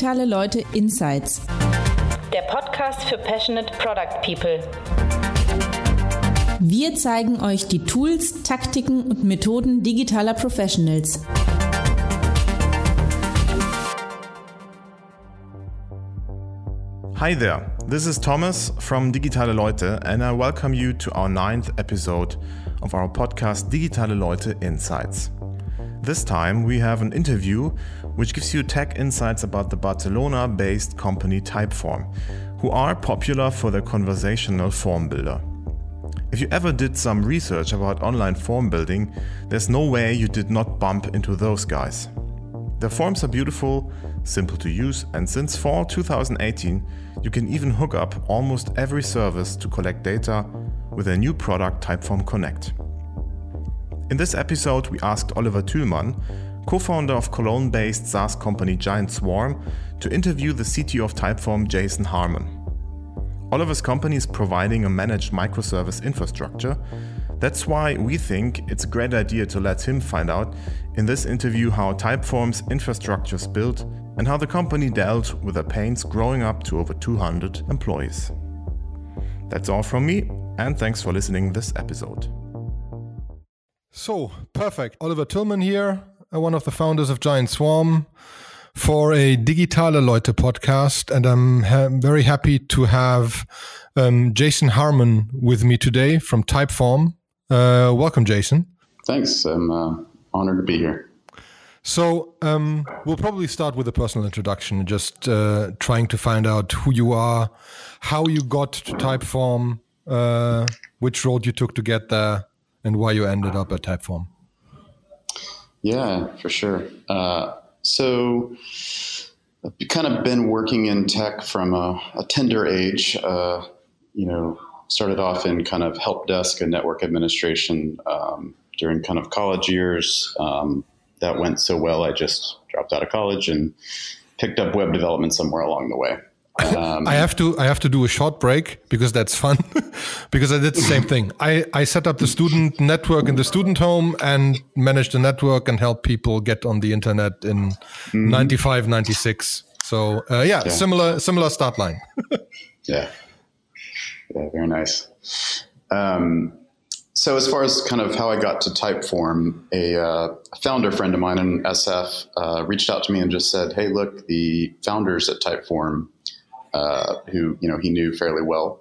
Digitale Leute Insights. Der Podcast für Passionate Product People. Wir zeigen euch die Tools, Taktiken und Methoden digitaler Professionals. Hi there, this is Thomas from Digitale Leute, and I welcome you to our ninth episode of our podcast Digitale Leute Insights. This time we have an interview which gives you tech insights about the Barcelona based company Typeform, who are popular for their conversational form builder. If you ever did some research about online form building, there's no way you did not bump into those guys. Their forms are beautiful, simple to use, and since fall 2018, you can even hook up almost every service to collect data with their new product Typeform Connect. In this episode, we asked Oliver Thylmann, co founder of Cologne based SaaS company Giant Swarm, to interview the CTO of Typeform, Jason Harmon. Oliver's company is providing a managed microservice infrastructure that's why we think it's a great idea to let him find out in this interview how Typeform's infrastructure is built and how the company dealt with the pains growing up to over 200 employees. That's all from me, and thanks for listening this episode. So, perfect. Oliver Thylmann here, one of the founders of Giant Swarm for a Digitale Leute podcast. And I'm ha- very happy to have um, Jason Harmon with me today from Typeform. Uh, welcome, Jason. Thanks. I'm uh, honored to be here. So um, we'll probably start with a personal introduction, just uh, trying to find out who you are, how you got to Typeform, uh, which road you took to get there, and why you ended up at Typeform. Yeah, for sure. Uh, so I've kind of been working in tech from a, a tender age. Uh, you know, started off in kind of help desk and network administration um, during kind of college years. Um, that went so well, I just dropped out of college and picked up web development somewhere along the way. Um, I have to I have to do a short break because that's fun because I did the same thing. I, I set up the student network in the student home and managed the network and help people get on the internet in mm-hmm. 95 96. So uh, yeah, yeah, similar similar start line. yeah. Yeah, very nice. Um, so as far as kind of how I got to Typeform, a uh, founder friend of mine in SF uh, reached out to me and just said, "Hey, look, the founders at Typeform, uh, who you know he knew fairly well,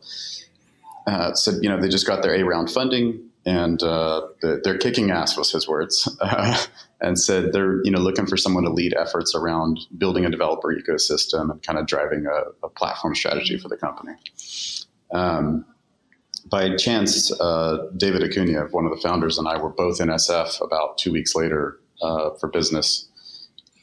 uh, said you know they just got their A round funding and uh, they're kicking ass," was his words, and said they're you know looking for someone to lead efforts around building a developer ecosystem and kind of driving a, a platform strategy for the company. Um, by chance, uh, David Okuniev, one of the founders, and I were both in SF about two weeks later uh, for business,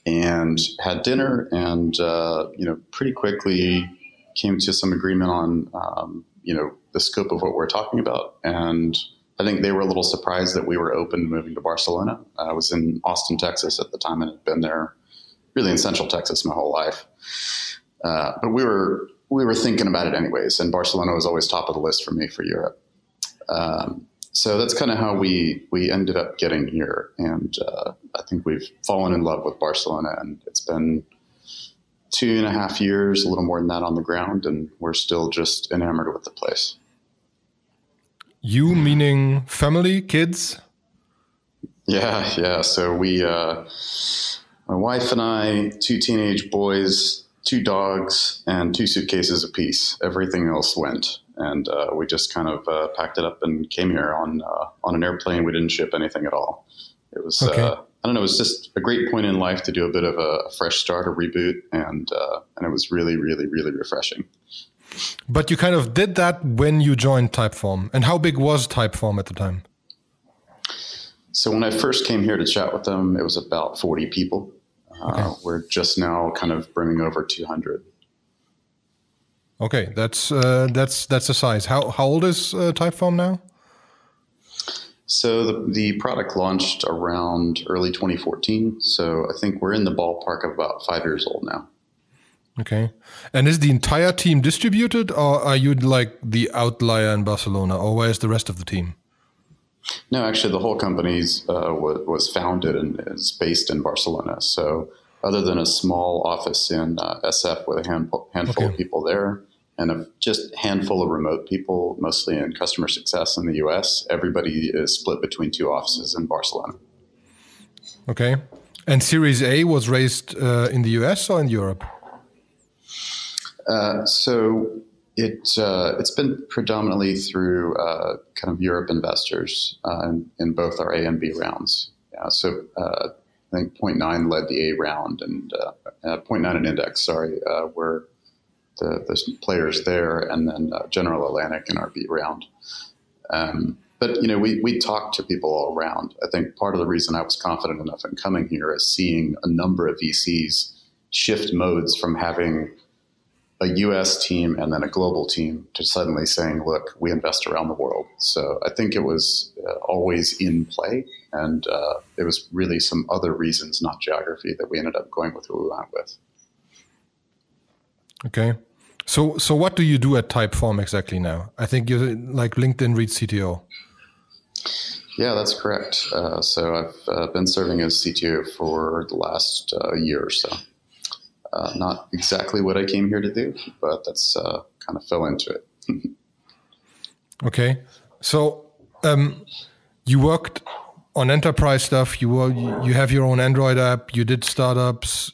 and had dinner, and uh, you know, pretty quickly came to some agreement on um, you know the scope of what we're talking about, and I think they were a little surprised that we were open to moving to Barcelona. I was in Austin, Texas at the time, and had been there really in Central Texas my whole life. Uh, but we were we were thinking about it anyways, and Barcelona was always top of the list for me for Europe. Um, so that's kind of how we we ended up getting here, and uh, I think we've fallen in love with Barcelona, and it's been two and a half years, a little more than that on the ground, and we're still just enamored with the place. You meaning family, kids? Yeah, yeah. So we, uh, my wife and I, two teenage boys, two dogs and two suitcases apiece. Everything else went, and uh, we just kind of uh, packed it up and came here on uh, on an airplane. We didn't ship anything at all. It was uh, okay. I don't know. It was just a great point in life to do a bit of a, fresh start, a reboot, and uh, and it was really, really, really refreshing. But you kind of did that when you joined Typeform. And how big was Typeform at the time? So when I first came here to chat with them, it was about 40 people. Okay. Uh, we're just now kind of bringing over 200. Okay, that's uh, that's that's the size. How how old is uh, Typeform now? So the the product launched around early 2014. So I think we're in the ballpark of about five years old now. Okay, and is the entire team distributed, or are you like the outlier in Barcelona, or where's the rest of the team? No, actually, the whole company uh, was, was, founded and is based in Barcelona. So other than a small office in uh, SF with a handful, handful okay. of people there and a just handful of remote people, mostly in customer success in the US, everybody is split between two offices in Barcelona. Okay. And Series A was raised uh, in the US or in Europe? Uh, so it uh, it's been predominantly through uh, kind of Europe investors uh, in, in, both our A and B rounds. Yeah, so uh, I think Point Nine led the A round, and Point Nine and Index, sorry, were the, the players there, and then General Atlantic in our B round. Um, but you know, we we talked to people all around. I think part of the reason I was confident enough in coming here is seeing a number of VCs shift modes from having a US team and then a global team to suddenly saying, look, we invest around the world. So I think it was uh, always in play. And uh, it was really some other reasons, not geography, that we ended up going with who we went with. Okay. So, so what do you do at Typeform exactly now? I think you're like LinkedIn Read CTO. Yeah, that's correct. Uh, so I've uh, been serving as CTO for the last uh, year or so. Uh, not exactly what I came here to do, but that's uh, kind of fell into it. okay, so um, you worked on enterprise stuff. You were you have your own Android app. You did startups.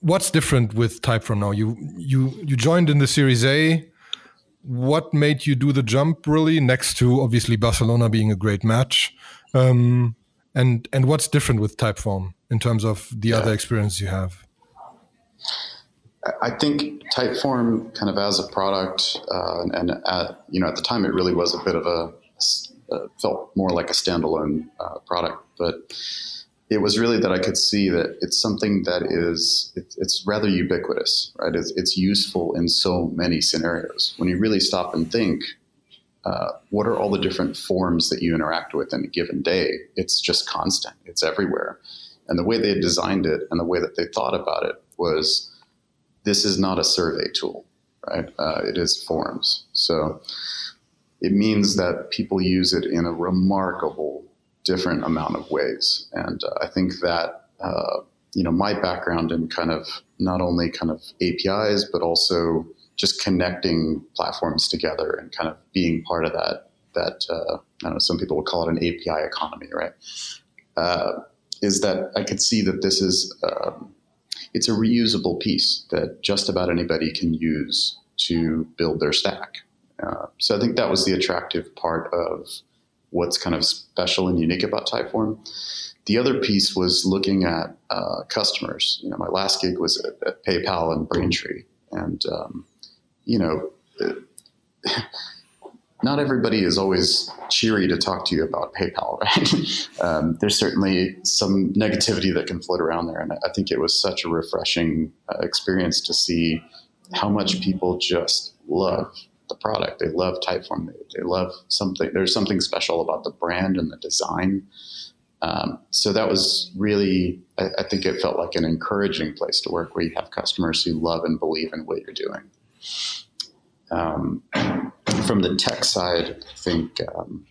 What's different with Typeform now? You you you joined in the Series A. What made you do the jump? Really, next to obviously Barcelona being a great match. Um, and and what's different with Typeform in terms of the yeah. other experience you have? I think Typeform, kind of as a product, uh, and at, you know, at the time it really was a bit of a uh, felt more like a standalone uh, product, but it was really that I could see that it's something that is it's, it's rather ubiquitous, right? It's, it's, useful in so many scenarios. When you really stop and think, uh, what are all the different forms that you interact with in a given day? It's just constant. It's everywhere, and the way they designed it and the way that they thought about it was this is not a survey tool, right? Uh, it is forms. So it means that people use it in a remarkable different amount of ways. And uh, I think that, uh, you know, my background in kind of not only kind of APIs, but also just connecting platforms together and kind of being part of that, that, uh, I don't know, some people would call it an API economy, right? Uh, is that I could see that this is, um, it's a reusable piece that just about anybody can use to build their stack. Uh, so I think that was the attractive part of what's kind of special and unique about Typeform. The other piece was looking at uh, customers. You know, my last gig was at, at PayPal and Braintree, and um, you know, not everybody is always cheery to talk to you about PayPal, right? um, there's certainly some negativity that can float around there. And I think it was such a refreshing uh, experience to see how much people just love the product. They love Typeform. They, they love something. There's something special about the brand and the design. Um, so that was really, I, I think it felt like an encouraging place to work where you have customers who love and believe in what you're doing. Um, from the tech side, I think um,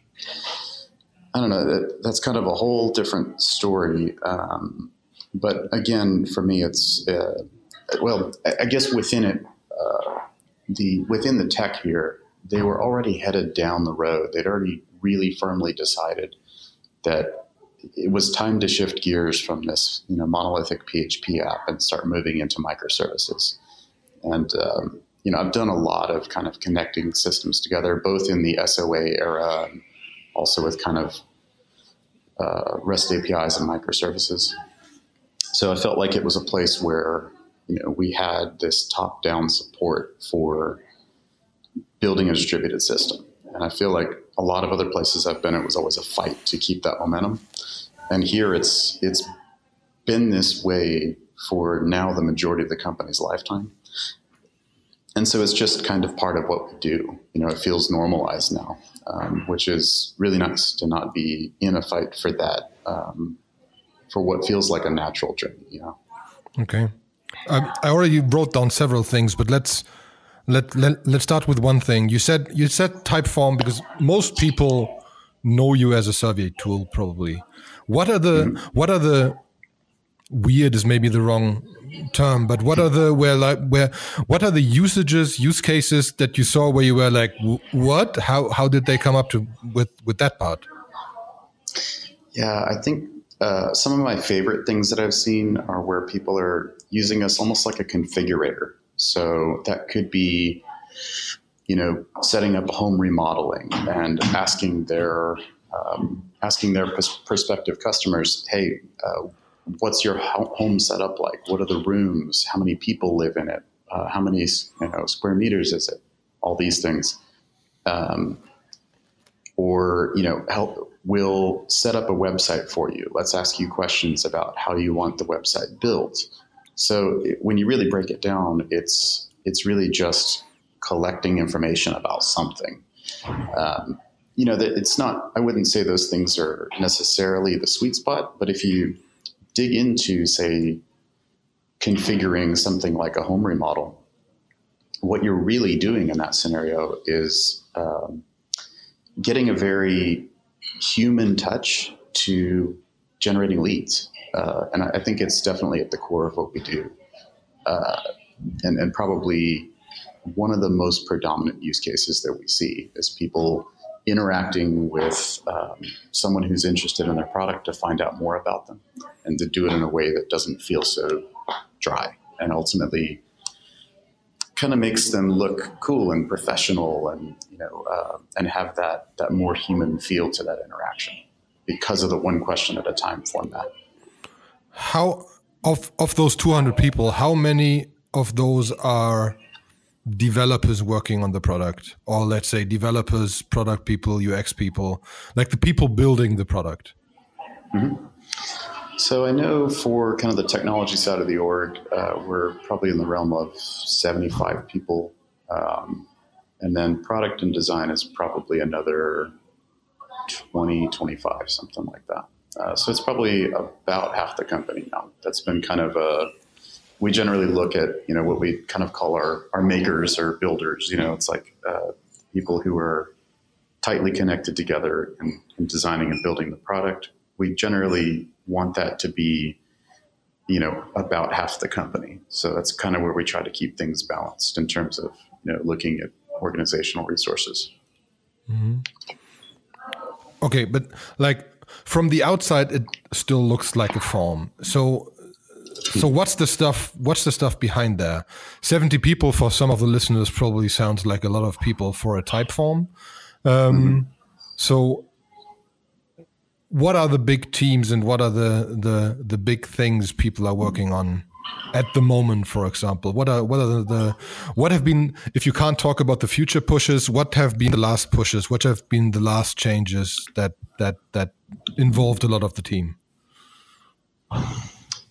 I don't know. That, that's kind of a whole different story. Um, but again, for me, it's uh, well, I guess within it, uh, the within the tech here, they were already headed down the road. They'd already really firmly decided that it was time to shift gears from this, you know, monolithic PHP app and start moving into microservices. And um, you know, I've done a lot of kind of connecting systems together, both in the SOA era, and also with kind of uh, REST APIs and microservices. So I felt like it was a place where you know we had this top-down support for building a distributed system, and I feel like a lot of other places I've been, it was always a fight to keep that momentum. And here, it's it's been this way for now the majority of the company's lifetime and so it's just kind of part of what we do. You know, it feels normalized now, um, which is really nice to not be in a fight for that, um, for what feels like a natural journey. You know. Okay, I, I already wrote down several things, but let's let, let let's start with one thing. You said you said Typeform because most people know you as a survey tool, probably. What are the mm-hmm. what are the weird is maybe the wrong term, but what are the where like where what are the usages, use cases that you saw where you were like, what? How how did they come up to with with that part? Yeah, I think uh, some of my favorite things that I've seen are where people are using us almost like a configurator. So that could be, you know, setting up home remodeling and asking their um, asking their prospective customers, hey, uh, what's your home setup like? What are the rooms? How many people live in it? Uh, how many you know, square meters is it? All these things. Um, or you know, help will set up a website for you. Let's ask you questions about how you want the website built. So it, when you really break it down, it's it's really just collecting information about something. Um, you know, that it's not. I wouldn't say those things are necessarily the sweet spot, but if you dig into, say, configuring something like a home remodel, what you're really doing in that scenario is um, getting a very human touch to generating leads. Uh, and I, I, think it's definitely at the core of what we do. Uh, and, and probably one of the most predominant use cases that we see is people interacting with um, someone who's interested in their product to find out more about them and to do it in a way that doesn't feel so dry and ultimately kind of makes them look cool and professional and you know uh, and have that that more human feel to that interaction because of the one question at a time format. How of of those 200 people how many of those are developers working on the product? Or let's say developers product people ux people like the people building the product. Mm-hmm. So i know for kind of the technology side of the org uh, we're probably in the realm of 75 people um, and then product and design is probably another 20 25 something like that uh, so it's probably about half the company now that's been kind of a we generally look at you know what we kind of call our our makers or builders. You know, it's like uh, people who are tightly connected together in, in, designing and building the product. We generally want that to be you know about half the company. So that's kind of where we try to keep things balanced in terms of you know looking at organizational resources. Mm-hmm. Okay, but like from the outside, it still looks like a farm. So so what's the stuff what's the stuff behind there 70 people for some of the listeners probably sounds like a lot of people for a Typeform um, mm-hmm. so what are the big teams and what are the, the the big things people are working on at the moment for example what are what are the, the what have been if you can't talk about the future pushes what have been the last pushes what have been the last changes that that that involved a lot of the team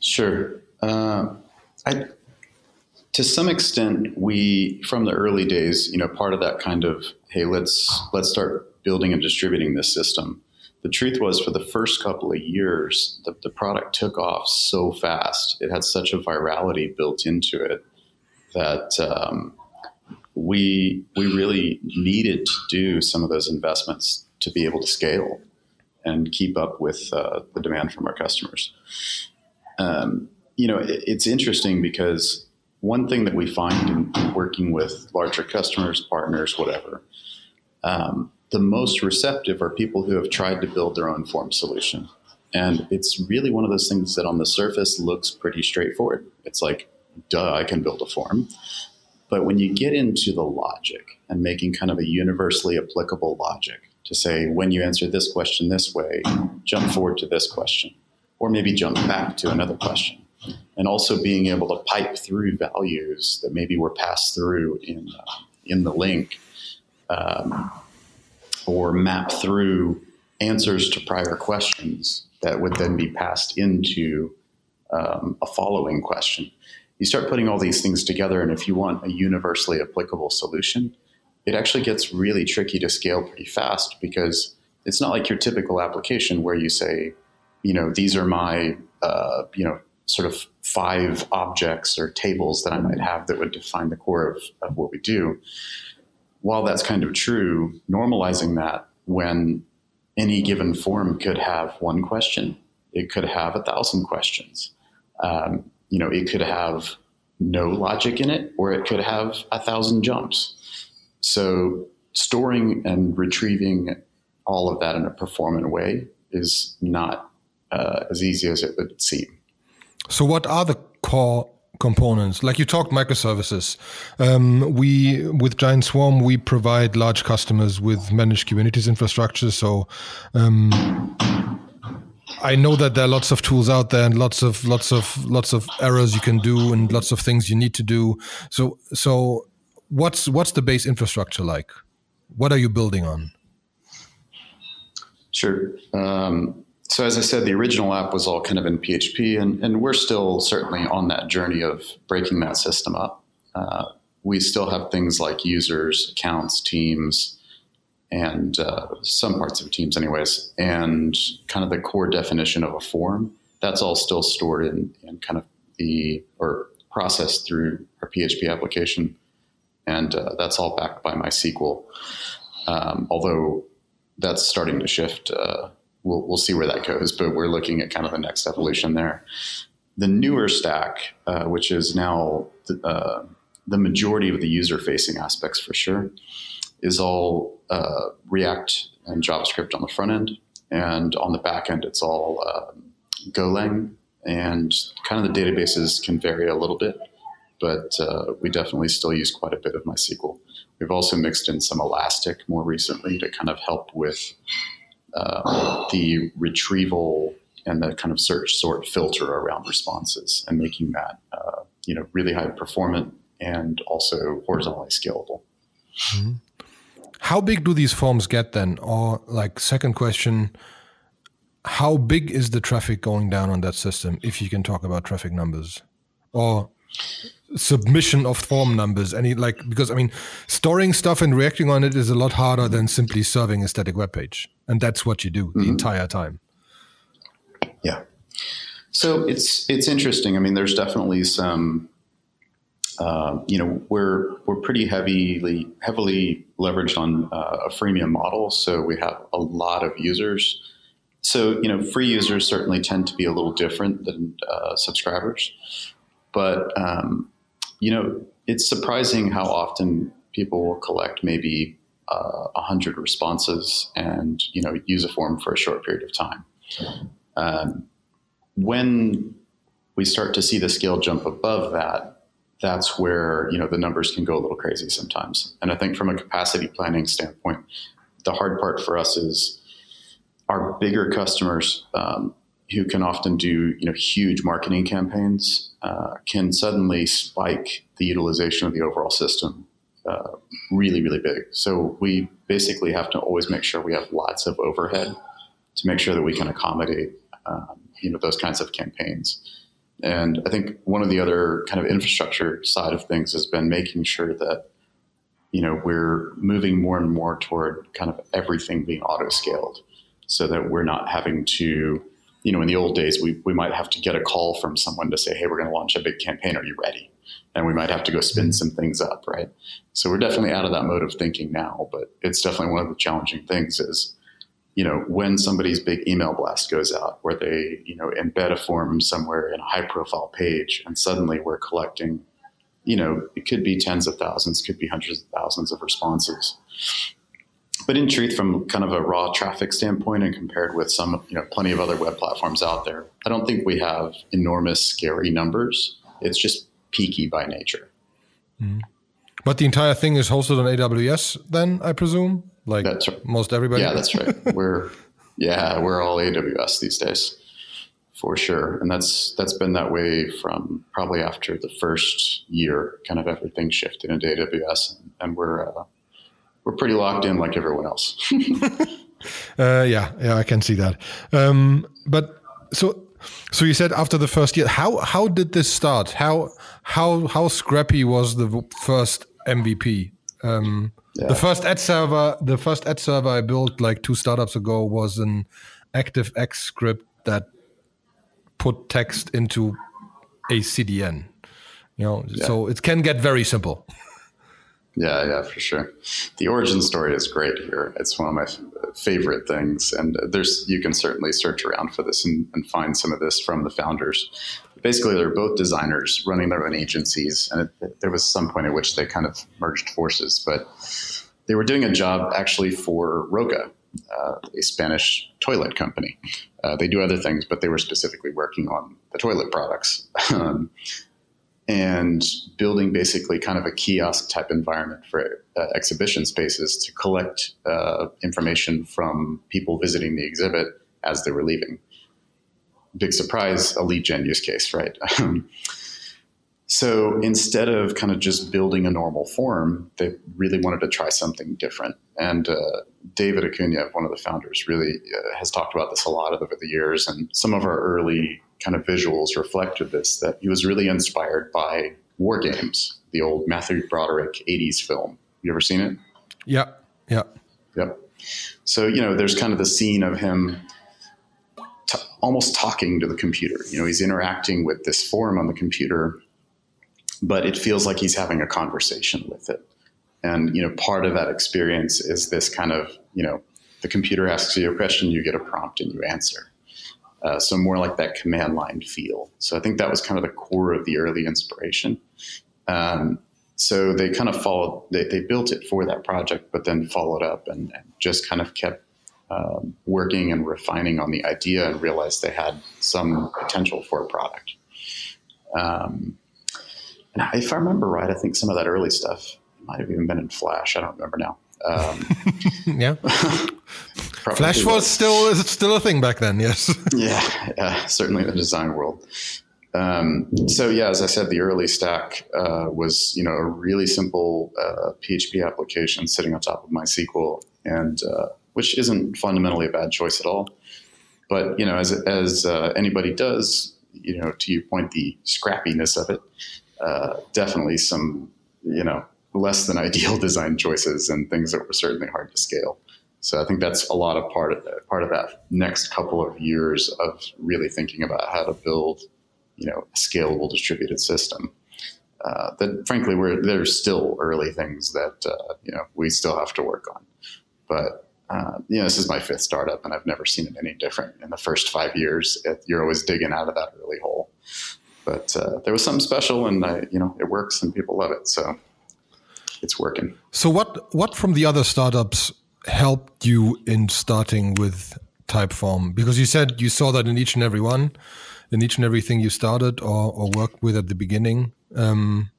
Sure. Uh, I, to some extent, we from the early days, you know, part of that kind of hey, let's let's start building and distributing this system. The truth was, for the first couple of years, the, the product took off so fast. It had such a virality built into it that um, we we really needed to do some of those investments to be able to scale and keep up with uh, the demand from our customers um, you know, it, it's interesting because one thing that we find in working with larger customers, partners, whatever, um, the most receptive are people who have tried to build their own form solution. And it's really one of those things that on the surface looks pretty straightforward. It's like, duh, I can build a form. But when you get into the logic and making kind of a universally applicable logic to say, when you answer this question this way, jump forward to this question, or maybe jump back to another question. And also being able to pipe through values that maybe were passed through in, uh, in the link um, or map through answers to prior questions that would then be passed into um, a following question. You start putting all these things together, and if you want a universally applicable solution, it actually gets really tricky to scale pretty fast because it's not like your typical application where you say, you know, these are my, uh, you know, sort of five objects or tables that I might have that would define the core of, of what we do. While that's kind of true, normalizing that when any given form could have one question, it could have a thousand questions. um, you know, it could have no logic in it, or it could have a thousand jumps. So storing and retrieving all of that in a performant way is not uh, as easy as it would seem. So, what are the core components? Like you talked microservices. Um, we with Giant Swarm we provide large customers with managed Kubernetes infrastructure. So. Um, I know that there are lots of tools out there and lots of lots of lots of errors you can do and lots of things you need to do. So so what's what's the base infrastructure like? What are you building on? Sure. Um, so as I said, the original app was all kind of in PHP, and, and we're still certainly on that journey of breaking that system up. Uh, we still have things like users, accounts, teams, and uh, some parts of teams, anyways, and kind of the core definition of a form. That's all still stored in, in kind of the or processed through our PHP application, and uh, that's all backed by MySQL. Um, although that's starting to shift. Uh, we'll, we'll see where that goes, but we're looking at kind of the next evolution there. The newer stack, uh, which is now the, uh, the majority of the user facing aspects for sure, is all uh, React and JavaScript on the front end. And on the back end, it's all um, Golang. And kind of the databases can vary a little bit, but uh, we definitely still use quite a bit of MySQL. We've also mixed in some Elastic more recently to kind of help with uh, the retrieval and the kind of search sort filter around responses and making that uh, you know really high performant and also horizontally scalable. Mm-hmm. How big do these forms get then? Or like second question, how big is the traffic going down on that system if you can talk about traffic numbers? Or submission of form numbers. Any like because i mean storing stuff and reacting on it is a lot harder than simply serving a static web page. And that's what you do mm-hmm. the entire time. Yeah. So it's it's interesting. I mean there's definitely some uh, you know we're we're pretty heavily heavily leveraged on uh, a freemium model. So we have a lot of users. So you know free users certainly tend to be a little different than uh, subscribers but um, you know, it's surprising how often people will collect maybe uh, a uh, hundred responses and you know use a form for a short period of time. Um, when we start to see the scale jump above that, that's where you know the numbers can go a little crazy sometimes. And I think from a capacity planning standpoint, the hard part for us is our bigger customers um, who can often do you know huge marketing campaigns uh, can suddenly spike the utilization of the overall system uh, really really big. So we basically have to always make sure we have lots of overhead to make sure that we can accommodate um, you know those kinds of campaigns. And I think one of the other kind of infrastructure side of things has been making sure that you know we're moving more and more toward kind of everything being auto scaled so that we're not having to you know, in the old days, we, we might have to get a call from someone to say, hey, we're going to launch a big campaign. Are you ready? And we might have to go spin some things up, right? So we're definitely out of that mode of thinking now, but it's definitely one of the challenging things is, you know, when somebody's big email blast goes out where they, you know, embed a form somewhere in a high profile page and suddenly we're collecting, you know, it could be tens of thousands, could be hundreds of thousands of responses but in truth, from kind of a raw traffic standpoint, and compared with some, you know, plenty of other web platforms out there, I don't think we have enormous, scary numbers. It's just peaky by nature. Mm. But the entire thing is hosted on AWS, then I presume, like that's right. most everybody. Yeah, that's right. we're yeah, we're all AWS these days, for sure, and that's that's been that way from probably after the first year. Kind of everything shifted into AWS, and we're uh, we're pretty locked in like everyone else. uh, yeah, yeah, I can see that. Um, but so, so you said after the first year, how how did this start? How how how scrappy was the first MVP? Um, yeah. The first ad server, the first ad server I built like two startups ago was an ActiveX script that put text into a CDN. You know, yeah. so it can get very simple. Yeah, yeah, for sure. The origin story is great here. It's one of my f- favorite things, and there's you can certainly search around for this and, and, find some of this from the founders. basically, they're both designers running their own agencies, and it, there was some point at which they kind of merged forces. But they were doing a job actually for Roca, uh, a Spanish toilet company. Uh, they do other things, but they were specifically working on the toilet products. Um, and building basically kind of a kiosk type environment for uh, exhibition spaces to collect uh, information from people visiting the exhibit as they were leaving. Big surprise, a lead gen use case, right? so instead of kind of just building a normal form, they really wanted to try something different. And uh, David Okuniev, one of the founders, really uh, has talked about this a lot over the years. And some of our early kind of visuals reflected this that he was really inspired by War Games, the old Matthew Broderick 80s film. You ever seen it? Yeah. Yeah. Yep. So, you know, there's kind of the scene of him t- almost talking to the computer. You know, he's interacting with this form on the computer, but it feels like he's having a conversation with it. And, you know, part of that experience is this kind of, you know, the computer asks you a question, you get a prompt and you answer. Uh, so more like that command line feel. So I think that was kind of the core of the early inspiration. Um, so they kind of followed, they, they, built it for that project, but then followed up and, and just kind of kept um, working and refining on the idea and realized they had some potential for a product. Um, and if I remember right, I think some of that early stuff might have even been in Flash. I don't remember now. Um, yeah. Flash was, still is still a thing back then. Yes. yeah, yeah, certainly in the design world. Um, so yeah, as I said, the early stack uh, was you know a really simple uh, PHP application sitting on top of MySQL, and uh, which isn't fundamentally a bad choice at all. But you know, as as uh, anybody does, you know, to your point, the scrappiness of it, uh, definitely some you know less than ideal design choices and things that were certainly hard to scale. So I think that's a lot of part of part of that next couple of years of really thinking about how to build, you know, a scalable distributed system. Uh, that frankly, we're there's still early things that uh, you know we still have to work on. But uh, you know, this is my fifth startup, and I've never seen it any different. In the first five years, it, you're always digging out of that early hole. But uh, there was something special, and I, you know, it works, and people love it. So it's working. So what what from the other startups helped you in starting with Typeform? Because you said you saw that in each and every one, in each and everything you started or, or worked with at the beginning. Um,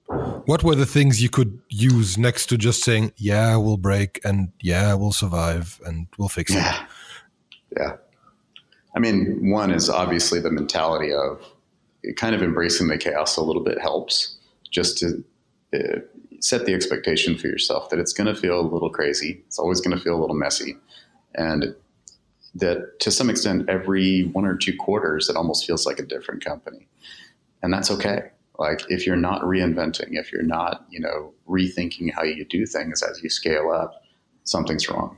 what were the things you could use next to just saying, "Yeah, we'll break," and "Yeah, we'll survive," and we'll fix yeah. it? Yeah. I mean, one is obviously the mentality of kind of embracing the chaos a little bit helps just to uh, set the expectation for yourself that it's going to feel a little crazy. It's always going to feel a little messy. And that to some extent, every one or two quarters, it almost feels like a different company. And that's okay. Like if you're not reinventing, if you're not, you know, rethinking how you do things as you scale up, something's wrong.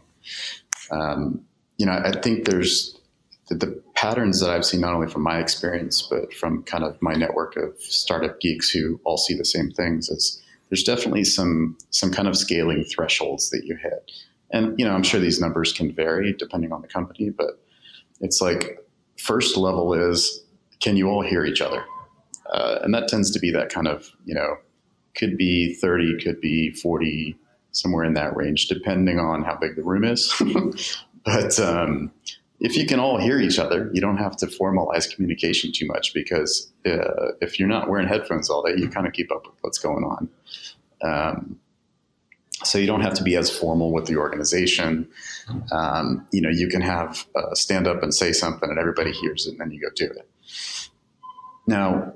Um, you know, I think there's the, the, patterns that I've seen not only from my experience, but from kind of my network of startup geeks who all see the same things. Is there's definitely some some kind of scaling thresholds that you hit. And you know, I'm sure these numbers can vary depending on the company, but it's like first level is can you all hear each other? Uh, and that tends to be that kind of you know could be 30, could be 40, somewhere in that range, depending on how big the room is. but um, if you can all hear each other, you don't have to formalize communication too much because uh, if you're not wearing headphones all day, you kind of keep up with what's going on. Um, so you don't have to be as formal with the organization. Um, you know, you can have uh, stand up and say something, and everybody hears it, and then you go do it. Now,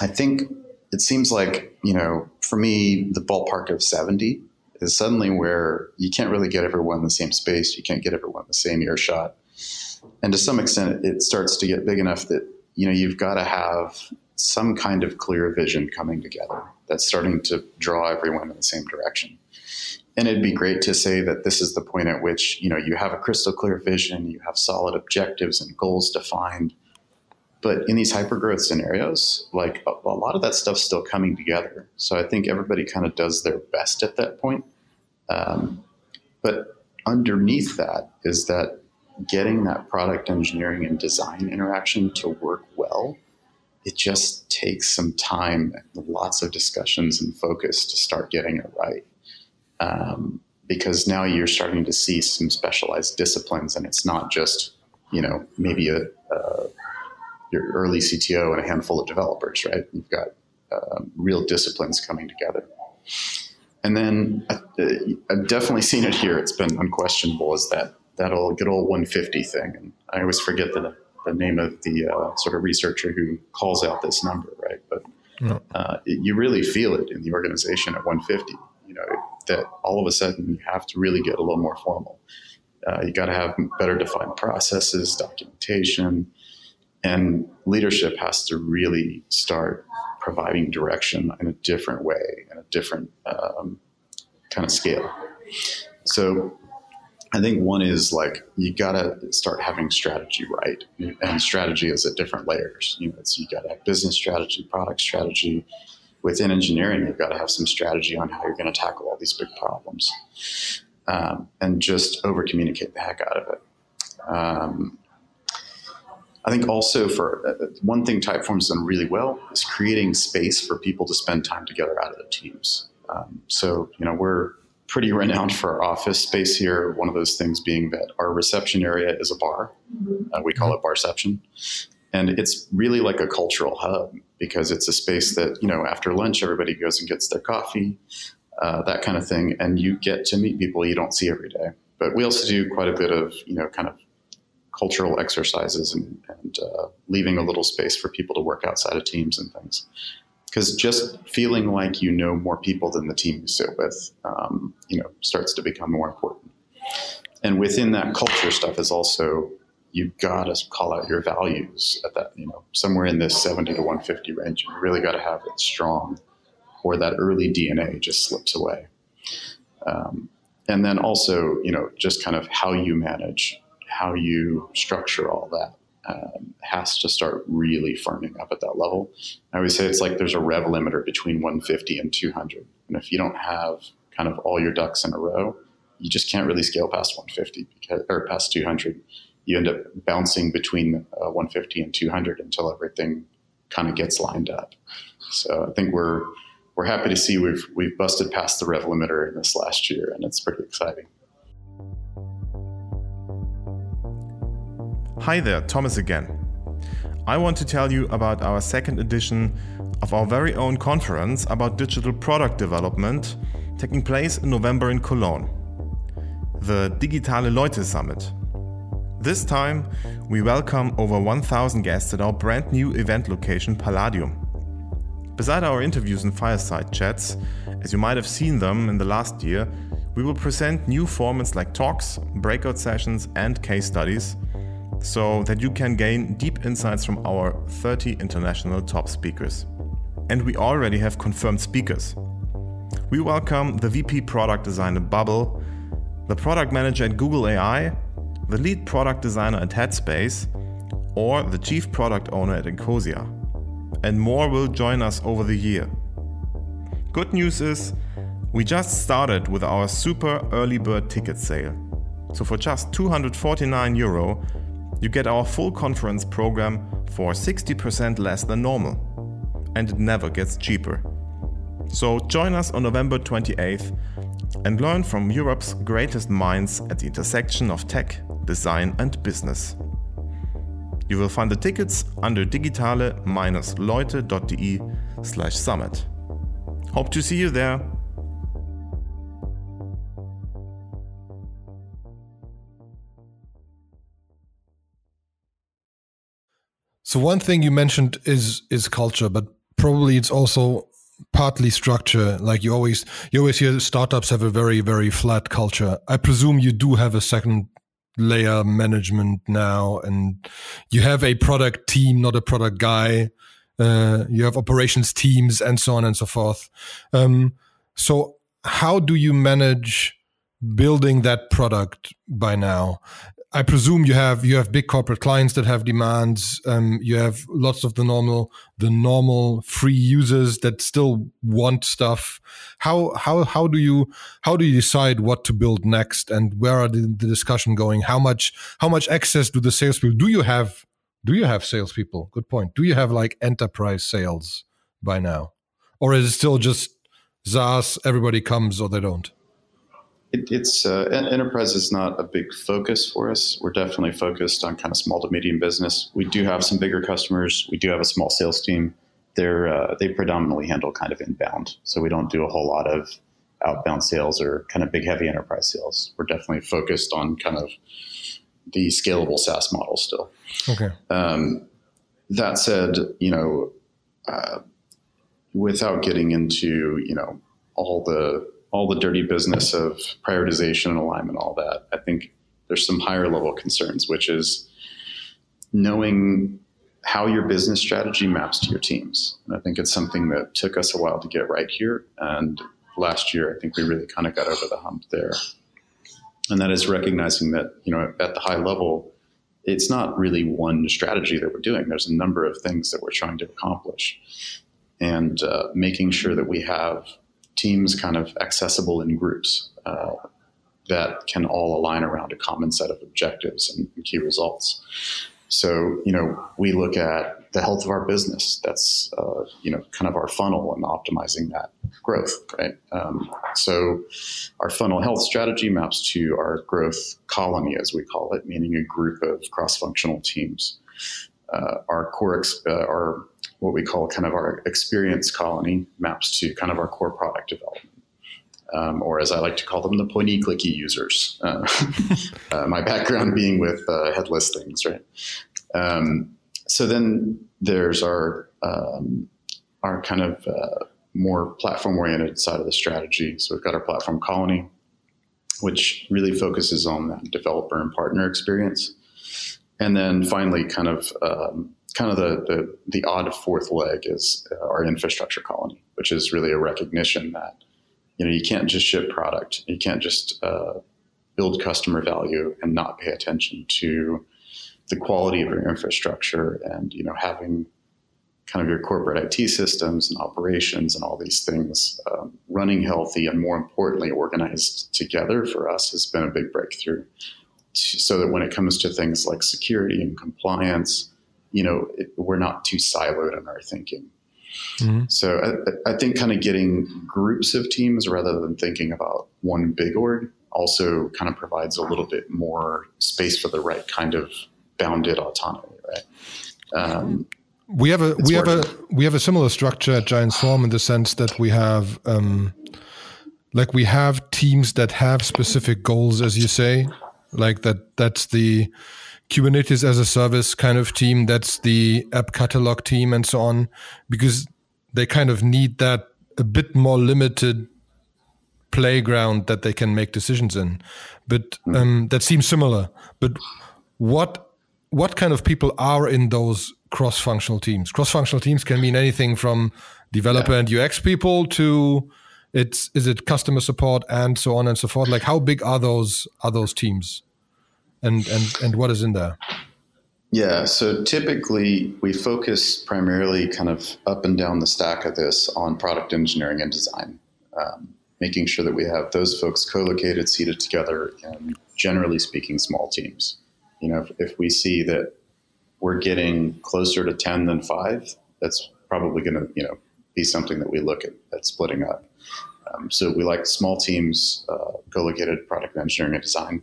I think it seems like you know, for me, the ballpark of seventy is suddenly where you can't really get everyone in the same space. You can't get everyone in the same earshot and to some extent, it starts to get big enough that you know you've got to have some kind of clear vision coming together that's starting to draw everyone in the same direction. And it'd be great to say that this is the point at which you know you have a crystal clear vision, you have solid objectives and goals defined. But in these hypergrowth scenarios, like a, a lot of that stuff's still coming together. So I think everybody kind of does their best at that point. Um, but underneath that is that getting that product engineering and design interaction to work well it just takes some time, lots of discussions and focus to start getting it right. Um, because now you're starting to see some specialized disciplines, and it's not just you know maybe a, a your early CTO and a handful of developers, right? You've got uh, real disciplines coming together. And then uh, I've definitely seen it here. It's been unquestionable is that that old good old 150 thing. And I always forget the, the name of the uh, sort of researcher who calls out this number, right? But no. uh, it, you really feel it in the organization at 150. You know that all of a sudden you have to really get a little more formal. Uh, you got to have better defined processes, documentation, and leadership has to really start providing direction in a different way, in a different um, kind of scale. So I think one is like you gotta start having strategy right, and strategy is at different layers. You know, it's you gotta have business strategy, product strategy. Within engineering, you've got to have some strategy on how you're going to tackle all these big problems, um, and just over communicate the heck out of it. Um, I think also for uh, one thing Typeform's done really well is creating space for people to spend time together out of the teams. Um, so, you know, we're pretty renowned for our office space here. One of those things being that our reception area is a bar. Mm-hmm. Uh, we call it Barception. And it's really like a cultural hub because it's a space that, you know, after lunch, everybody goes and gets their coffee, uh, that kind of thing. And you get to meet people you don't see every day. But we also do quite a bit of, you know, kind of cultural exercises and, and uh, leaving a little space for people to work outside of teams and things. Because just feeling like you know more people than the team you sit with, um, you know, starts to become more important. And within that culture stuff is also you've got to call out your values at that, you know, somewhere in this 70 to 150 range. You really got to have it strong, or that early DNA just slips away. Um, and then also, you know, just kind of how you manage how you structure all that um, has to start really firming up at that level. I always say it's like there's a rev limiter between 150 and 200. And if you don't have kind of all your ducks in a row, you just can't really scale past 150 because, or past 200. You end up bouncing between uh, 150 and 200 until everything kind of gets lined up. So I think we're we're happy to see we've we've busted past the rev limiter in this last year, and it's pretty exciting. Hi there, Thomas again. I want to tell you about our second edition of our very own conference about digital product development taking place in November in Cologne. The Digitale Leute Summit. This time, we welcome over 1,000 guests at our brand new event location Palladium. Beside our interviews and fireside chats, as you might have seen them in the last year, we will present new formats like talks, breakout sessions, and case studies so that you can gain deep insights from our 30 international top speakers. And we already have confirmed speakers. We welcome the VP Product Designer Bubble, the Product Manager at Google AI, the Lead Product Designer at Headspace, or the Chief Product Owner at Ecosia. And more will join us over the year. Good news is, we just started with our super early bird ticket sale. So for just 249 euro, you get our full conference program for 60% less than normal. And it never gets cheaper. So join us on November 28th and learn from Europe's greatest minds at the intersection of tech, design, and business. You will find the tickets under digitale-leute.de slash summit. Hope to see you there. So one thing you mentioned is is culture, but probably it's also partly structure. Like you always you always hear startups have a very very flat culture. I presume you do have a second layer management now, and you have a product team, not a product guy. Uh, you have operations teams and so on and so forth. Um, so how do you manage building that product by now? I presume you have you have big corporate clients that have demands. Um, you have lots of the normal the normal free users that still want stuff. How how how do you how do you decide what to build next, and where are the, the discussion going? How much how much access do the salespeople do you have do you have salespeople? Good point. Do you have like enterprise sales by now, or is it still just SaaS? Everybody comes or they don't. It, it's uh, enterprise is not a big focus for us. We're definitely focused on kind of small to medium business. We do have some bigger customers. We do have a small sales team. They're uh, they predominantly handle kind of inbound, so we don't do a whole lot of outbound sales or kind of big heavy enterprise sales. We're definitely focused on kind of the scalable SaaS model still. Okay. Um, that said, you know, uh, without getting into you know all the all the dirty business of prioritization and alignment, all that, I think there's some higher level concerns, which is knowing how your business strategy maps to your teams. And I think it's something that took us a while to get right here. And last year, I think we really kind of got over the hump there. And that is recognizing that, you know, at the high level, it's not really one strategy that we're doing. There's a number of things that we're trying to accomplish. And uh, making sure that we have teams kind of accessible in groups uh, that can all align around a common set of objectives and, key results. So, you know, we look at the health of our business. That's, uh, you know, kind of our funnel and optimizing that growth, right? Um, so, our funnel health strategy maps to our growth colony, as we call it, meaning a group of cross functional teams. Uh, our core, ex- uh, our what we call kind of our experience colony maps to kind of our core product development. Um, or as I like to call them, the pointy clicky users. Uh, uh, my background being with uh, headless things, right? Um, so then there's our um, our kind of uh, more platform oriented side of the strategy. So we've got our platform colony, which really focuses on that developer and partner experience, and then finally, kind of um, kind of the, the, the odd fourth leg is uh, our infrastructure colony, which is really a recognition that you know you can't just ship product, you can't just uh, build customer value and not pay attention to the quality of your infrastructure and you know having kind of your corporate IT systems and operations and all these things um, running healthy and more importantly organized together for us has been a big breakthrough. So that when it comes to things like security and compliance, you know, it, we're not too siloed in our thinking. Mm-hmm. So I, I, think kind of getting groups of teams rather than thinking about one big org also kind of provides a little bit more space for the right kind of bounded autonomy, right? Um, we have a we have a we have a similar structure at Giant Swarm in the sense that we have um, like we have teams that have specific goals, as you say, like that. That's the Kubernetes as a service kind of team. That's the app catalog team and so on, because they kind of need that a bit more limited playground that they can make decisions in. But um, that seems similar. But what what kind of people are in those cross-functional teams? Cross-functional teams can mean anything from developer yeah. and UX people to it's is it customer support and so on and so forth. Like how big are those are those teams? and and and what is in there? Yeah, so typically we focus primarily kind of up and down the stack of this on product engineering and design, um, making sure that we have those folks co-located, seated together, and generally speaking, small teams. You know, if, if we see that we're getting closer to ten than five, that's probably going to you know be something that we look at at splitting up. Um, so we like small teams, uh, co-located product engineering and design.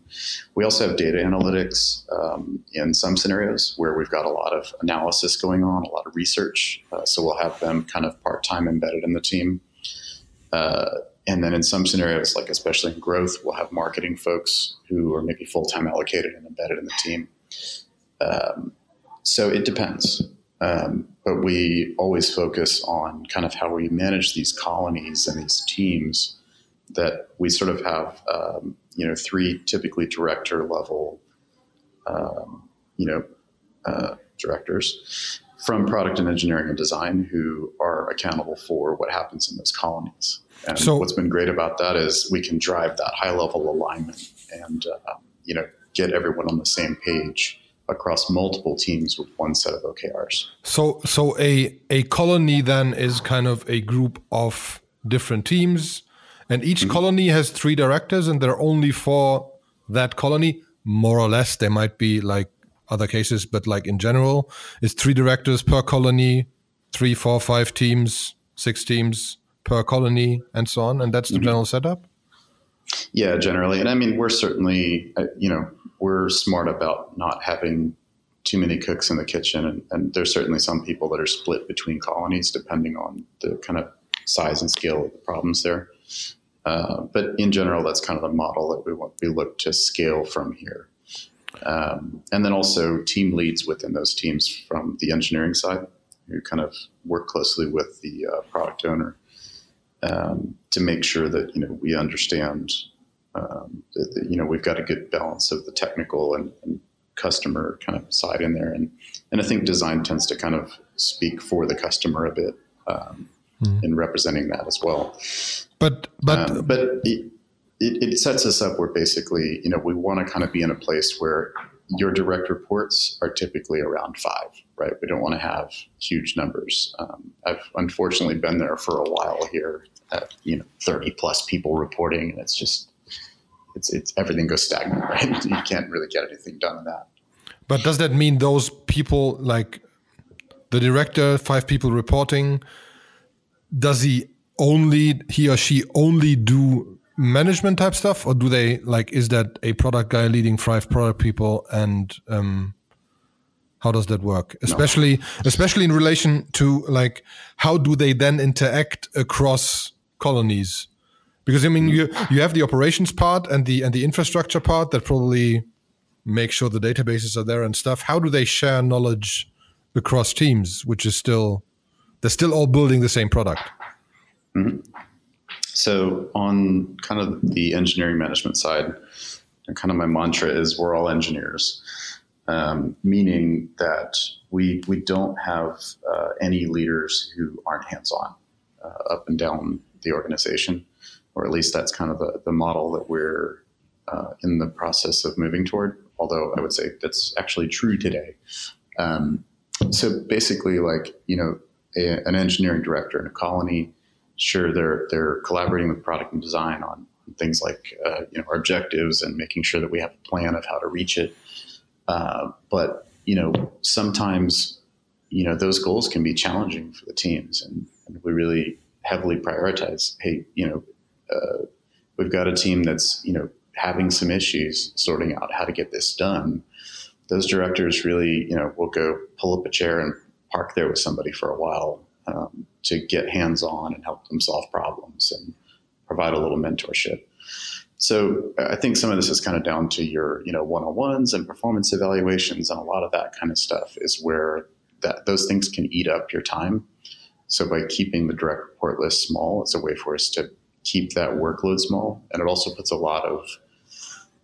We also have data analytics um, in some scenarios where we've got a lot of analysis going on, a lot of research. Uh, so we'll have them kind of part-time embedded in the team. Uh, and then in some scenarios, like especially in growth, we'll have marketing folks who are maybe full-time allocated and embedded in the team. Um, so it depends. Um, but we always focus on kind of how we manage these colonies and these teams that we sort of have, um, you know, three typically director level, um, you know, uh, directors from product and engineering and design who are accountable for what happens in those colonies. And so, what's been great about that is we can drive that high level alignment and, uh, you know, get everyone on the same page across multiple teams with one set of OKRs. So, so a a colony then is kind of a group of different teams, and each mm-hmm. colony has three directors, and there are only for that colony. More or less, there might be like other cases, but like in general, is three directors per colony, three, four, five teams, six teams per colony, and so on. And that's the mm-hmm. general setup. Yeah, generally, and I mean, we're certainly, uh, you know, we're smart about not having too many cooks in the kitchen, and, and there's certainly some people that are split between colonies depending on the kind of size and scale of the problems there. Uh, but in general, that's kind of the model that we want we look to scale from here. Um, and then also team leads within those teams from the engineering side who kind of work closely with the uh, product owner um, to make sure that you know we understand um, that, that, you know we've got a good balance of the technical and, and, customer kind of side in there and and I think design tends to kind of speak for the customer a bit um, mm. in representing that as well. But but um, but it, it, it, sets us up where basically you know we want to kind of be in a place where your direct reports are typically around five, right? We don't want to have huge numbers. Um, I've unfortunately been there for a while here at you know thirty plus people reporting, and it's just it's it's everything goes stagnant, right? You can't really get anything done in that. But does that mean those people like the director, five people reporting? does he only he or she only do management type stuff or do they like is that a product guy leading five product people and um how does that work especially no. especially in relation to like how do they then interact across colonies because i mean you you have the operations part and the and the infrastructure part that probably make sure the databases are there and stuff how do they share knowledge across teams which is still they're still all building the same product. Mm-hmm. So on kind of the engineering management side, kind of my mantra is we're all engineers, um, meaning that we we don't have uh, any leaders who aren't hands on uh, up and down the organization, or at least that's kind of the, the model that we're uh, in the process of moving toward. Although I would say that's actually true today. Um, so basically, like you know, a, an engineering director in a colony, sure they're they're collaborating with product and design on things like uh, you know our objectives and making sure that we have a plan of how to reach it. Uh, but you know sometimes you know those goals can be challenging for the teams, and, and we really heavily prioritize. Hey, you know, uh, we've got a team that's you know having some issues sorting out how to get this done. Those directors really, you know, will go pull up a chair and park there with somebody for a while um, to get hands on and help them solve problems and provide a little mentorship. So I think some of this is kind of down to your, you know, one-on-ones and performance evaluations and a lot of that kind of stuff is where that those things can eat up your time. So by keeping the direct report list small, it's a way for us to keep that workload small, and it also puts a lot of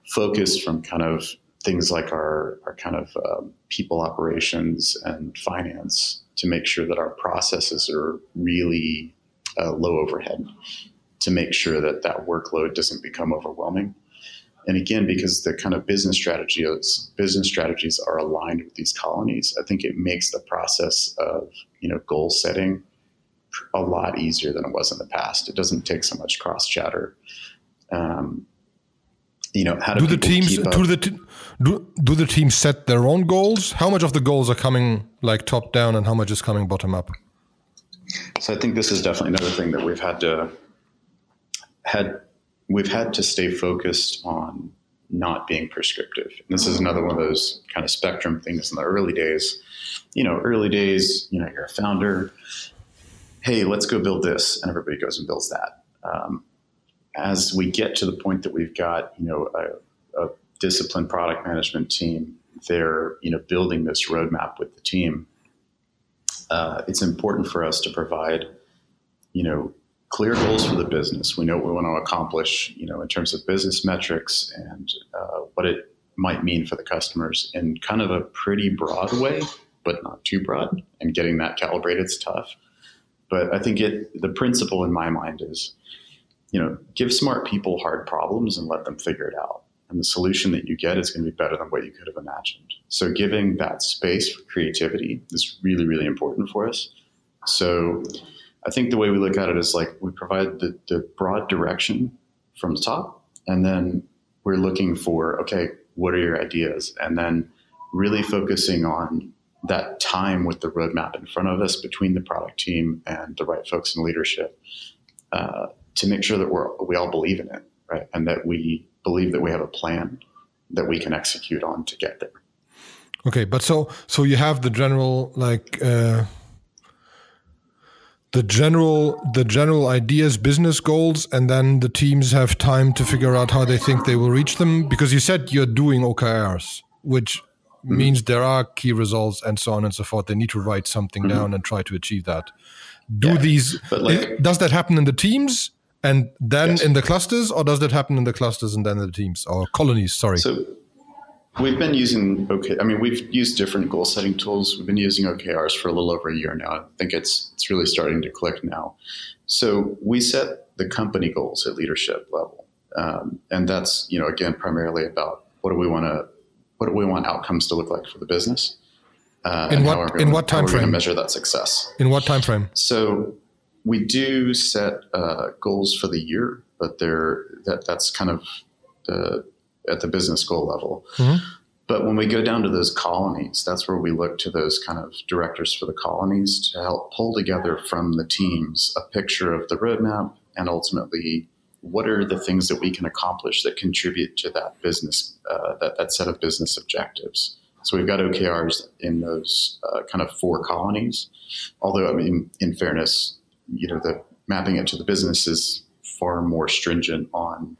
focus from kind of things like our, our kind of um, people operations and finance to make sure that our processes are really uh, low overhead to make sure that that workload doesn't become overwhelming. And again, because the kind of business strategies business strategies are aligned with these colonies, I think it makes the process of you know goal setting a lot easier than it was in the past. It doesn't take so much cross chatter. Um, you know, how do, do the teams do the do, do the teams set their own goals? How much of the goals are coming like top down, and how much is coming bottom up? So I think this is definitely another thing that we've had to had we've had to stay focused on not being prescriptive. And this is another one of those kind of spectrum things in the early days. You know, early days, you know, you're a founder. Hey, let's go build this, and everybody goes and builds that. Um, as we get to the point that we've got, you know, a, a disciplined product management team, they're, you know, building this roadmap with the team. Uh, it's important for us to provide, you know, clear goals for the business. We know what we want to accomplish, you know, in terms of business metrics and uh, what it might mean for the customers in kind of a pretty broad way, but not too broad. And getting that calibrated is tough. But I think it the principle in my mind is you know, give smart people hard problems and let them figure it out. And the solution that you get is going to be better than what you could have imagined. So giving that space for creativity is really, really important for us. So I think the way we look at it is like we provide the, the broad direction from the top, and then we're looking for, okay, what are your ideas? And then really focusing on that time with the roadmap in front of us between the product team and the right folks in leadership uh, to make sure that we're we all believe in it, right, and that we believe that we have a plan that we can execute on to get there. Okay, but so so you have the general like uh, the general the general ideas, business goals, and then the teams have time to figure out how they think they will reach them. Because you said you're doing OKRs, which mm-hmm. means there are key results and so on and so forth. They need to write something mm-hmm. down and try to achieve that. Do yeah, these like, does that happen in the teams and then yes. in the clusters, or does that happen in the clusters and then the teams or colonies? Sorry. So we've been using okay. I mean, we've used different goal setting tools. We've been using OKRs for a little over a year now. I think it's it's really starting to click now. So we set the company goals at leadership level, um, and that's you know again primarily about what do we want to what do we want outcomes to look like for the business. Uh, in what in what time frame? Measure that success. In what time frame? So we do set uh, goals for the year, but they're that that's kind of the, at the business goal level. Mm-hmm. But when we go down to those colonies, that's where we look to those kind of directors for the colonies to help pull together from the teams a picture of the roadmap and ultimately what are the things that we can accomplish that contribute to that business, uh, that, that set of business objectives. So we've got OKRs in those uh, kind of four colonies. Although, I mean, in fairness, you know, the mapping it to the business is far more stringent on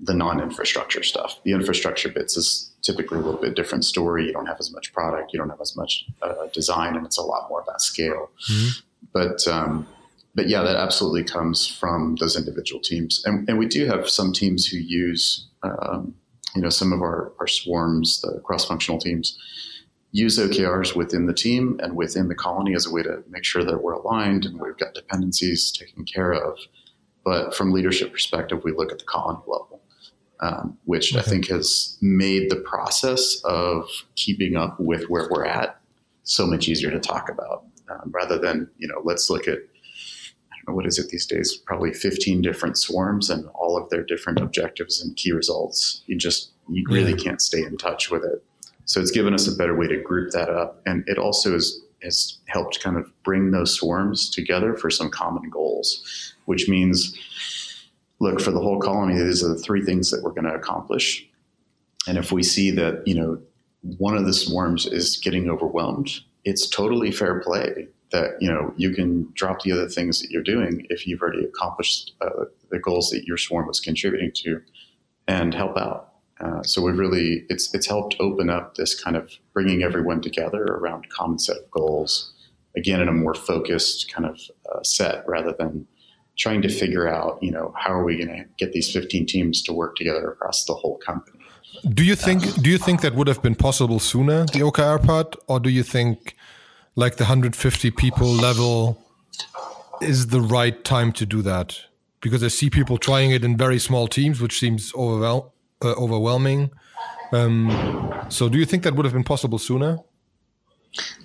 the non-infrastructure stuff. The infrastructure bits is typically a little bit different story. You don't have as much product, you don't have as much uh, design, and it's a lot more about scale. Mm-hmm. But um, but yeah, that absolutely comes from those individual teams, and, and we do have some teams who use um, you know some of our our swarms, the cross-functional teams use OKRs within the team and within the colony as a way to make sure that we're aligned and we've got dependencies taken care of. But from leadership perspective, we look at the colony level, um, which okay. I think has made the process of keeping up with where we're at so much easier to talk about, um, rather than you know let's look at I don't know what is it these days? Probably 15 different swarms and all of their different objectives and key results. You just you really yeah. can't stay in touch with it. So it's given us a better way to group that up. And it also has, has helped kind of bring those swarms together for some common goals, which means, look, for the whole colony, these are the three things that we're going to accomplish. And if we see that, you know, one of the swarms is getting overwhelmed, it's totally fair play that, you know, you can drop the other things that you're doing if you've already accomplished uh, the goals that your swarm was contributing to and help out. Uh, so we've really it's it's helped open up this kind of bringing everyone together around common set of goals. Again in a more focused kind of uh, set rather than trying to figure out you know how are we going to get these 15 teams to work together across the whole company. Do you think do you think that would have been possible sooner the okr part? Or do you think like the 150 people level is the right time to do that? Because i see people trying it in very small teams which seems overwhelming uh, overwhelming. Um, so, do you think that would have been possible sooner?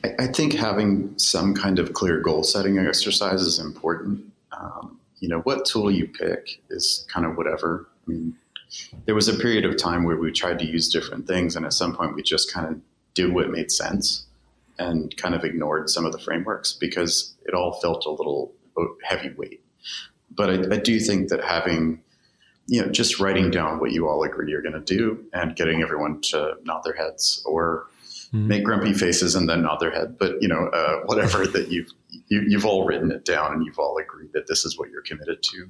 I, I, think having some kind of clear goal setting exercise is important. Um, you know, what tool you pick is kind of whatever. I mean, there was a period of time where we tried to use different things, and at some point, we just kind of did what made sense and kind of ignored some of the frameworks because it all felt a little heavyweight. But I, I do think that having you know, just writing down what you all agree you're going to do and getting everyone to nod their heads or mm-hmm. make grumpy faces and then nod their head. But you know, uh, whatever that you've you, have you have all written it down and you've all agreed that this is what you're committed to.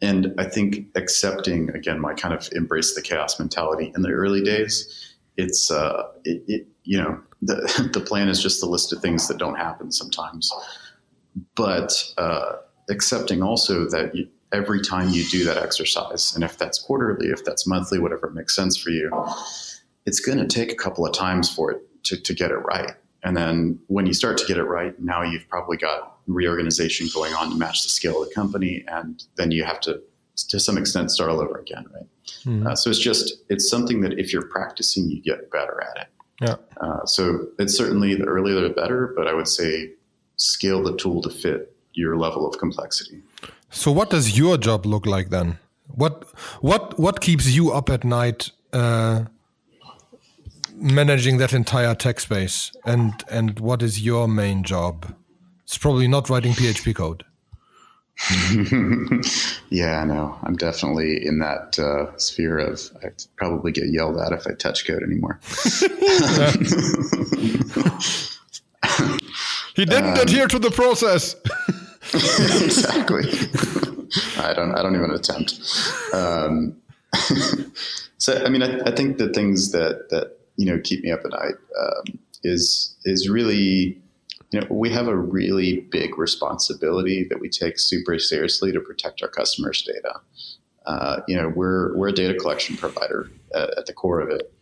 And I think accepting again my kind of embrace the chaos mentality in the early days. It's uh, it, it you know the the plan is just the list of things that don't happen sometimes, but uh, accepting also that you, every time you do that exercise, and if that's quarterly, if that's monthly, whatever makes sense for you, it's going to take a couple of times for it to, to get it right. And then when you start to get it right, now you've probably got reorganization going on to match the scale of the company. And then you have to, to some extent, start all over again, right? Mm-hmm. Uh, so it's just, it's something that if you're practicing, you get better at it. Yeah. Uh, so it's certainly the earlier the better, but I would say scale the tool to fit your level of complexity. So, what does your job look like then? What what what keeps you up at night? Uh, managing that entire tech space, and and what is your main job? It's probably not writing PHP code. yeah, no, I'm definitely in that uh, sphere of I probably get yelled at if I touch code anymore. he didn't um, adhere to the process. exactly. I don't. I don't even attempt. Um, so, I mean, I, I, think the things that that you know keep me up at night um, is is really you know, we have a really big responsibility that we take super seriously to protect our customers' data. Uh, you know, we're we're a data collection provider at, at, the core of it,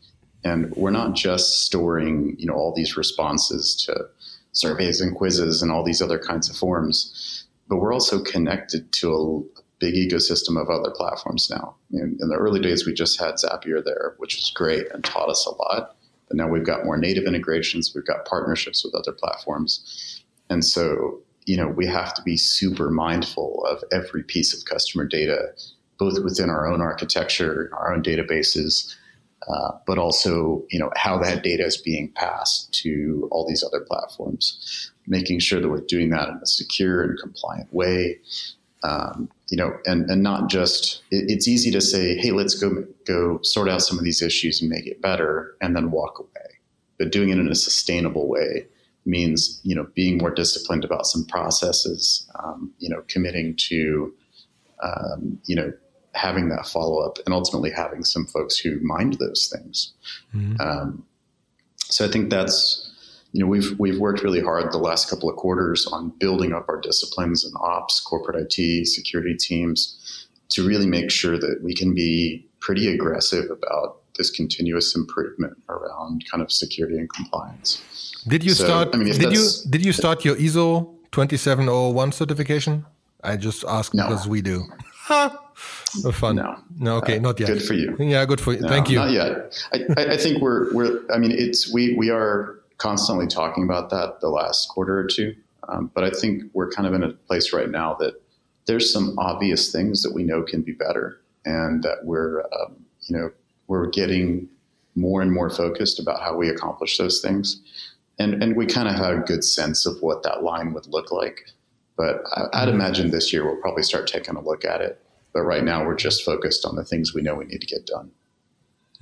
and we're not just storing you know all these responses to surveys and quizzes and all these other kinds of forms, but we're also connected to a big ecosystem of other platforms now. In, in the early days, we just had Zapier there, which was great and taught us a lot. But now we've got more native integrations, we've got partnerships with other platforms. And so, you know, we have to be super mindful of every piece of customer data, both within our own architecture, our own databases, uh, but also, you know, how that data is being passed to all these other platforms, making sure that we're doing that in a secure and compliant way. Um, you know, and, and not just, it, it's easy to say, hey, let's go, go sort out some of these issues and make it better and then walk away. But doing it in a sustainable way means, you know, being more disciplined about some processes, um, you know, committing to, um, you know, having that follow up and ultimately having some folks who mind those things. Mm-hmm. Um, so I think that's, you know, we've we've worked really hard the last couple of quarters on building up our disciplines and ops, corporate IT, security teams, to really make sure that we can be pretty aggressive about this continuous improvement around kind of security and compliance. Did you so, start? I mean, did you did you start your ISO twenty seven oh one certification? I just ask no. because we do. Fun. No, no, okay, uh, not yet. Good for you. Yeah, good for you. No, Thank you. Not yet. I, I think we're we're. I mean, it's we we are constantly talking about that the last quarter or two. Um, but I think we're kind of in a place right now that there's some obvious things that we know can be better, and that we're um, you know we're getting more and more focused about how we accomplish those things, and and we kind of have a good sense of what that line would look like. But I, would mm-hmm. imagine this year we'll probably start taking a look at it. But right now we're just focused on the things we know we need to get done.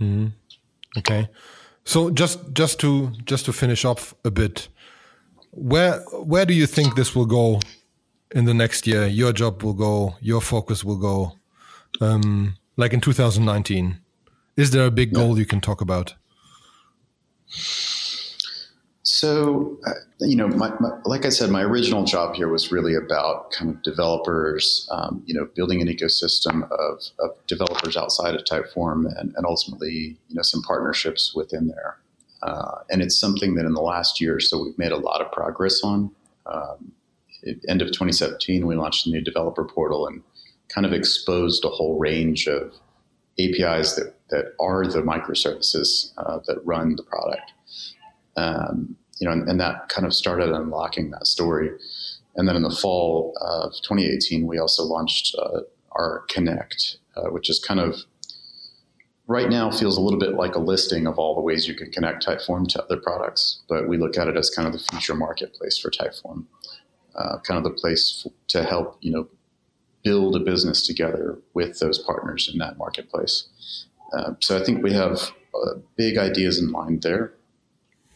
Mm-hmm. Okay. So just just to just to finish off a bit, where where do you think this will go in the next year? Your job will go, your focus will go, um, like in 2019. Is there a big goal you can talk about? So, uh, you know, my, my, like I said, my original job here was really about kind of developers, um, you know, building an ecosystem of, of developers outside of Typeform and, and, ultimately, you know, some partnerships within there. Uh, and it's something that in the last year or so we've made a lot of progress on. Um, end of 2017, we launched a new developer portal and kind of exposed a whole range of APIs that, that are the microservices uh, that run the product. Um, you know, and, and, that kind of started unlocking that story. And then in the fall of 2018, we also launched uh, our Connect, uh, which is kind of right now feels a little bit like a listing of all the ways you can connect Typeform to other products, but we look at it as kind of the future marketplace for Typeform, uh, kind of the place to help you know build a business together with those partners in that marketplace. Uh, so I think we have uh, big ideas in mind there.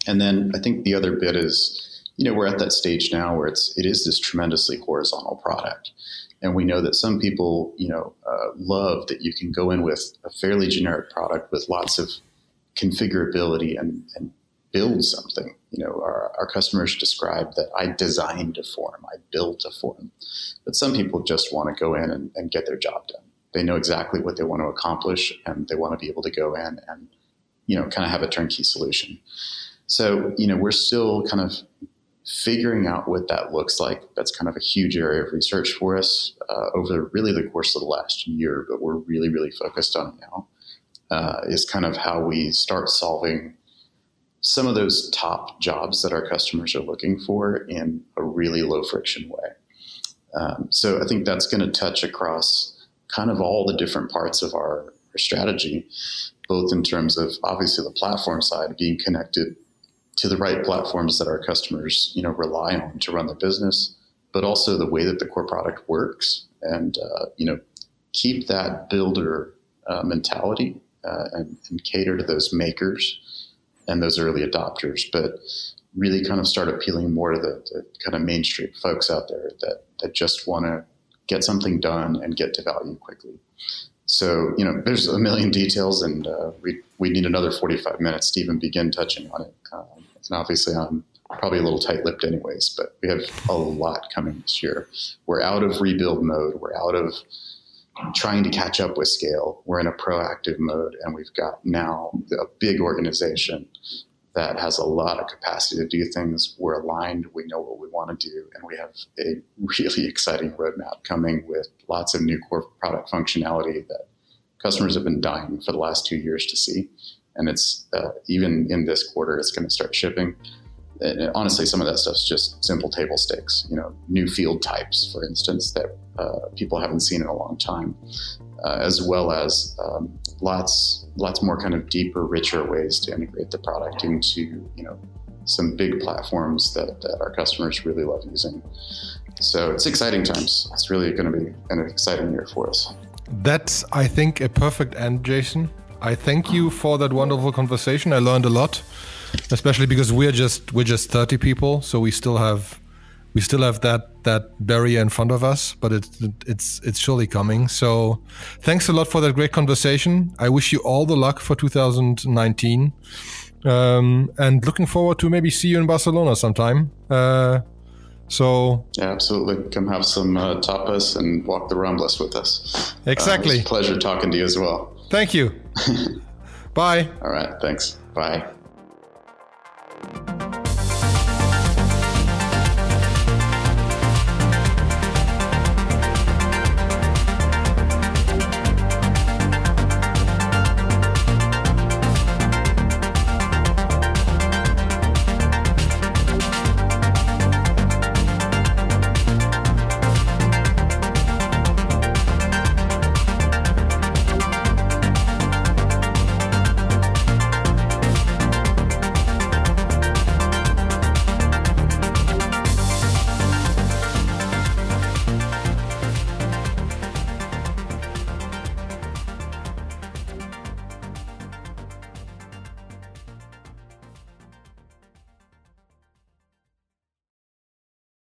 And then I think the other bit is, you know, we're at that stage now where it's it is this tremendously horizontal product, and we know that some people, you know, uh, love that you can go in with a fairly generic product with lots of configurability and, and build something. You know, our, our customers describe that I designed a form, I built a form, but some people just want to go in and, and get their job done. They know exactly what they want to accomplish, and they want to be able to go in and, you know, kind of have a turnkey solution. So, you know, we're still kind of figuring out what that looks like. That's kind of a huge area of research for us uh, over really the course of the last year, but we're really, really focused on it now. Uh, is kind of how we start solving some of those top jobs that our customers are looking for in a really low friction way. Um, so I think that's going to touch across kind of all the different parts of our, our strategy. both in terms of obviously the platform side being connected to the right platforms that our customers you know rely on to run their business, but also the way that the core product works, and uh, you know keep that builder uh, mentality uh, and, and, cater to those makers and those early adopters, but really kind of start appealing more to the, the kind of mainstream folks out there that that just want to get something done and get to value quickly. So, you know, there's a million details, and uh, we, we need another 45 minutes to even begin touching on it. Um, and obviously, I'm probably a little tight lipped, anyways, but we have a lot coming this year. We're out of rebuild mode, we're out of trying to catch up with scale. We're in a proactive mode, and we've got now a big organization that has a lot of capacity to do things. We're aligned. We know what we want to do. And we have a really exciting roadmap coming with lots of new core product functionality that customers have been dying for the last two years to see. And it's uh, even in this quarter, it's going to start shipping. And honestly, some of that stuff's just simple table stakes, you know, new field types, for instance, that uh, people haven't seen in a long time uh, as well as um, lots lots more kind of deeper, richer ways to integrate the product into you know some big platforms that, that our customers really love using. So it's exciting times. It's really going to be an exciting year for us. That's, I think, a perfect end, Jason. I thank you for that wonderful conversation. I learned a lot, especially because we're just we're just 30 people, so we still have we still have that that barrier in front of us, but it's it's it's surely coming. So, thanks a lot for that great conversation. I wish you all the luck for 2019, um, and looking forward to maybe see you in Barcelona sometime. Uh, so yeah, absolutely, come have some uh, tapas and walk the Ramblas with us. Exactly, uh, pleasure talking to you as well. Thank you. Bye. All right, thanks. Bye.